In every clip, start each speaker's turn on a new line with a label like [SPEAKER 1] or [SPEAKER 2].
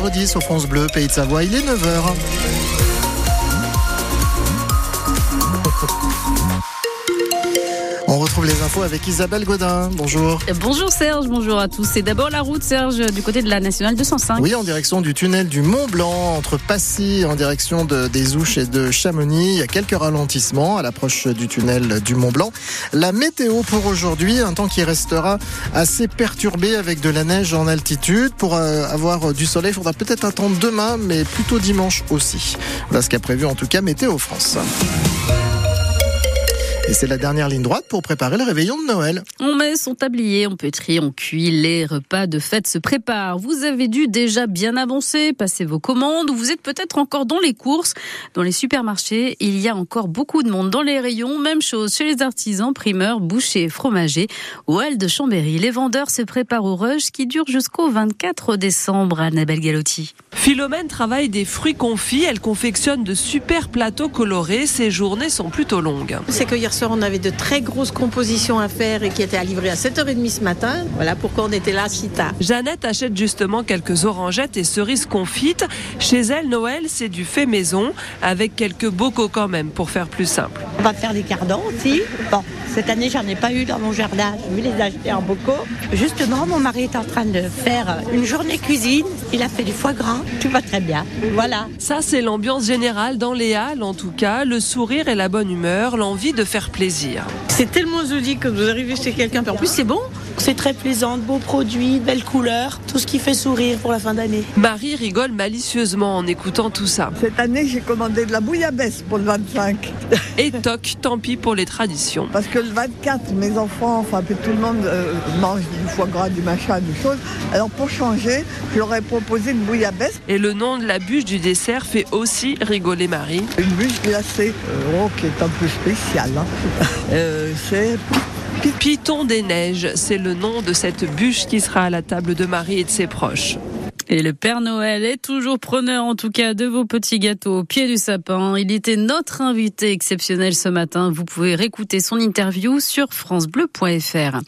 [SPEAKER 1] vendredi sur France Bleu, Pays de Savoie. Il est 9h. On retrouve les infos avec Isabelle Godin. Bonjour.
[SPEAKER 2] Bonjour Serge, bonjour à tous. C'est d'abord la route Serge du côté de la nationale 205.
[SPEAKER 1] Oui, en direction du tunnel du Mont Blanc entre Passy en direction de, des Ouches et de Chamonix. Il y a quelques ralentissements à l'approche du tunnel du Mont Blanc. La météo pour aujourd'hui, un temps qui restera assez perturbé avec de la neige en altitude. Pour euh, avoir du soleil, il faudra peut-être attendre demain, mais plutôt dimanche aussi. Voilà ce qu'a prévu en tout cas Météo France. Et c'est la dernière ligne droite pour préparer le réveillon de Noël.
[SPEAKER 2] On met son tablier, on pétrit, on cuit, les repas de fête se préparent. Vous avez dû déjà bien avancer, passer vos commandes, ou vous êtes peut-être encore dans les courses. Dans les supermarchés, il y a encore beaucoup de monde dans les rayons. Même chose chez les artisans, primeurs, bouchers, fromagers. Au Hall de Chambéry, les vendeurs se préparent au rush qui dure jusqu'au 24 décembre. Annabelle Galotti.
[SPEAKER 3] Philomène travaille des fruits confits. Elle confectionne de super plateaux colorés. Ses journées sont plutôt longues.
[SPEAKER 4] C'est que hier on avait de très grosses compositions à faire et qui étaient à livrer à 7h30 ce matin. Voilà pourquoi on était là si tard.
[SPEAKER 3] Jeannette achète justement quelques orangettes et cerises confites. Chez elle, Noël, c'est du fait maison avec quelques bocaux quand même pour faire plus simple.
[SPEAKER 5] On va faire des cardans aussi. Bon, cette année, j'en ai pas eu dans mon jardin. Je vais les acheter en bocaux. Justement, mon mari est en train de faire une journée cuisine. Il a fait du foie gras. Tout va très bien. Voilà.
[SPEAKER 3] Ça, c'est l'ambiance générale dans les halles, en tout cas. Le sourire et la bonne humeur, l'envie de faire plaisir.
[SPEAKER 4] C'est tellement joli que vous arrivez chez quelqu'un. En plus, c'est bon.
[SPEAKER 5] C'est très plaisant, de beaux produits, belles couleurs, tout ce qui fait sourire pour la fin d'année.
[SPEAKER 3] Marie rigole malicieusement en écoutant tout ça.
[SPEAKER 6] Cette année, j'ai commandé de la bouillabaisse pour le 25.
[SPEAKER 3] Et toc, tant pis pour les traditions.
[SPEAKER 6] Parce que le 24, mes enfants, enfin tout le monde euh, mange du foie gras, du machin, du chose. Alors pour changer, je leur ai proposé une bouillabaisse.
[SPEAKER 3] Et le nom de la bûche du dessert fait aussi rigoler Marie.
[SPEAKER 6] Une bûche glacée, euh, oh, qui est un peu spéciale. Hein. Euh, c'est
[SPEAKER 3] Piton des neiges, c'est le nom de cette bûche qui sera à la table de Marie et de ses proches.
[SPEAKER 2] Et le Père Noël est toujours preneur, en tout cas, de vos petits gâteaux au pied du sapin. Il était notre invité exceptionnel ce matin. Vous pouvez réécouter son interview sur francebleu.fr.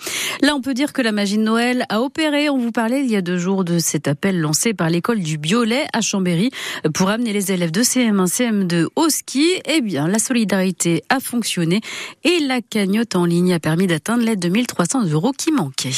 [SPEAKER 2] Là, on peut dire que la magie de Noël a opéré. On vous parlait il y a deux jours de cet appel lancé par l'école du Biolay à Chambéry pour amener les élèves de CM1, CM2 au ski. Eh bien, la solidarité a fonctionné et la cagnotte en ligne a permis d'atteindre les 2300 euros qui manquaient.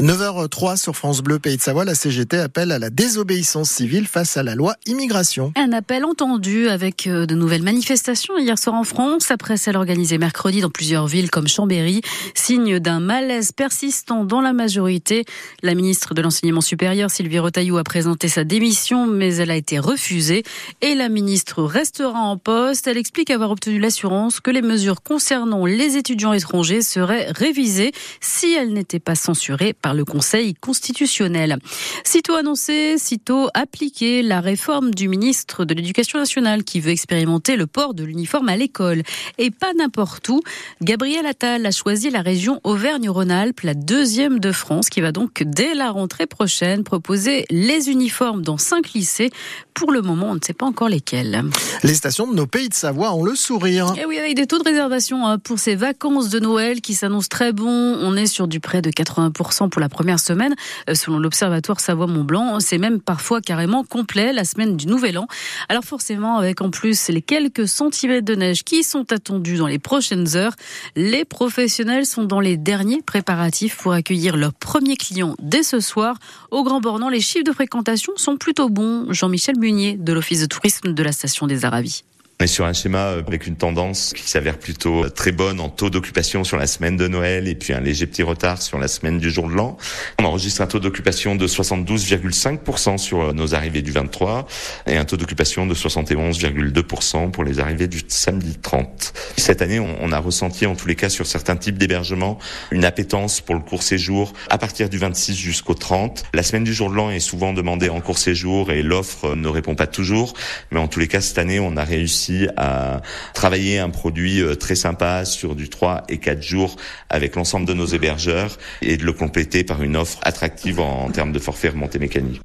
[SPEAKER 1] 9h03 sur France Bleu Pays de Savoie, la CGT appelle à la désobéissance civile face à la loi immigration.
[SPEAKER 2] Un appel entendu avec euh, de nouvelles manifestations hier soir en France, après celle organisée mercredi dans plusieurs villes comme Chambéry, signe d'un malaise persistant dans la majorité. La ministre de l'enseignement supérieur Sylvie Retailleau a présenté sa démission, mais elle a été refusée et la ministre restera en poste. Elle explique avoir obtenu l'assurance que les mesures concernant les étudiants étrangers seraient révisées si elles n'étaient pas censurées par le Conseil constitutionnel. Sitôt annoncé, sitôt appliqué, la réforme du ministre de l'Éducation nationale qui veut expérimenter le port de l'uniforme à l'école. Et pas n'importe où. Gabriel Attal a choisi la région Auvergne-Rhône-Alpes, la deuxième de France, qui va donc dès la rentrée prochaine proposer les uniformes dans cinq lycées. Pour le moment, on ne sait pas encore lesquels.
[SPEAKER 1] Les stations de nos pays de Savoie ont le sourire.
[SPEAKER 2] Et oui, avec des taux de réservation hein, pour ces vacances de Noël qui s'annoncent très bons. On est sur du près de 80% pour la première semaine. Euh, selon l'Observatoire Savoie-Mont-Blanc, c'est même parfois carrément complet la semaine du Nouvel An. Alors forcément, avec en plus les quelques centimètres de neige qui sont attendus dans les prochaines heures, les professionnels sont dans les derniers préparatifs pour accueillir leurs premiers clients dès ce soir. Au Grand Bornand, les chiffres de fréquentation sont plutôt bons. Jean-Michel de l'Office de tourisme de la station des Aravis.
[SPEAKER 7] On est sur un schéma euh, avec une tendance qui s'avère plutôt euh, très bonne en taux d'occupation sur la semaine de Noël et puis un léger petit retard sur la semaine du jour de l'an. On enregistre un taux d'occupation de 72,5% sur euh, nos arrivées du 23 et un taux d'occupation de 71,2% pour les arrivées du samedi 30. Cette année, on a ressenti en tous les cas sur certains types d'hébergements une appétence pour le court séjour à partir du 26 jusqu'au 30. La semaine du jour de l'an est souvent demandée en court séjour et l'offre ne répond pas toujours, mais en tous les cas cette année, on a réussi à travailler un produit euh, très sympa sur du 3 et 4 jours avec l'ensemble de nos hébergeurs et de le compléter par une offre attractive en termes de forfait remontée mécanique.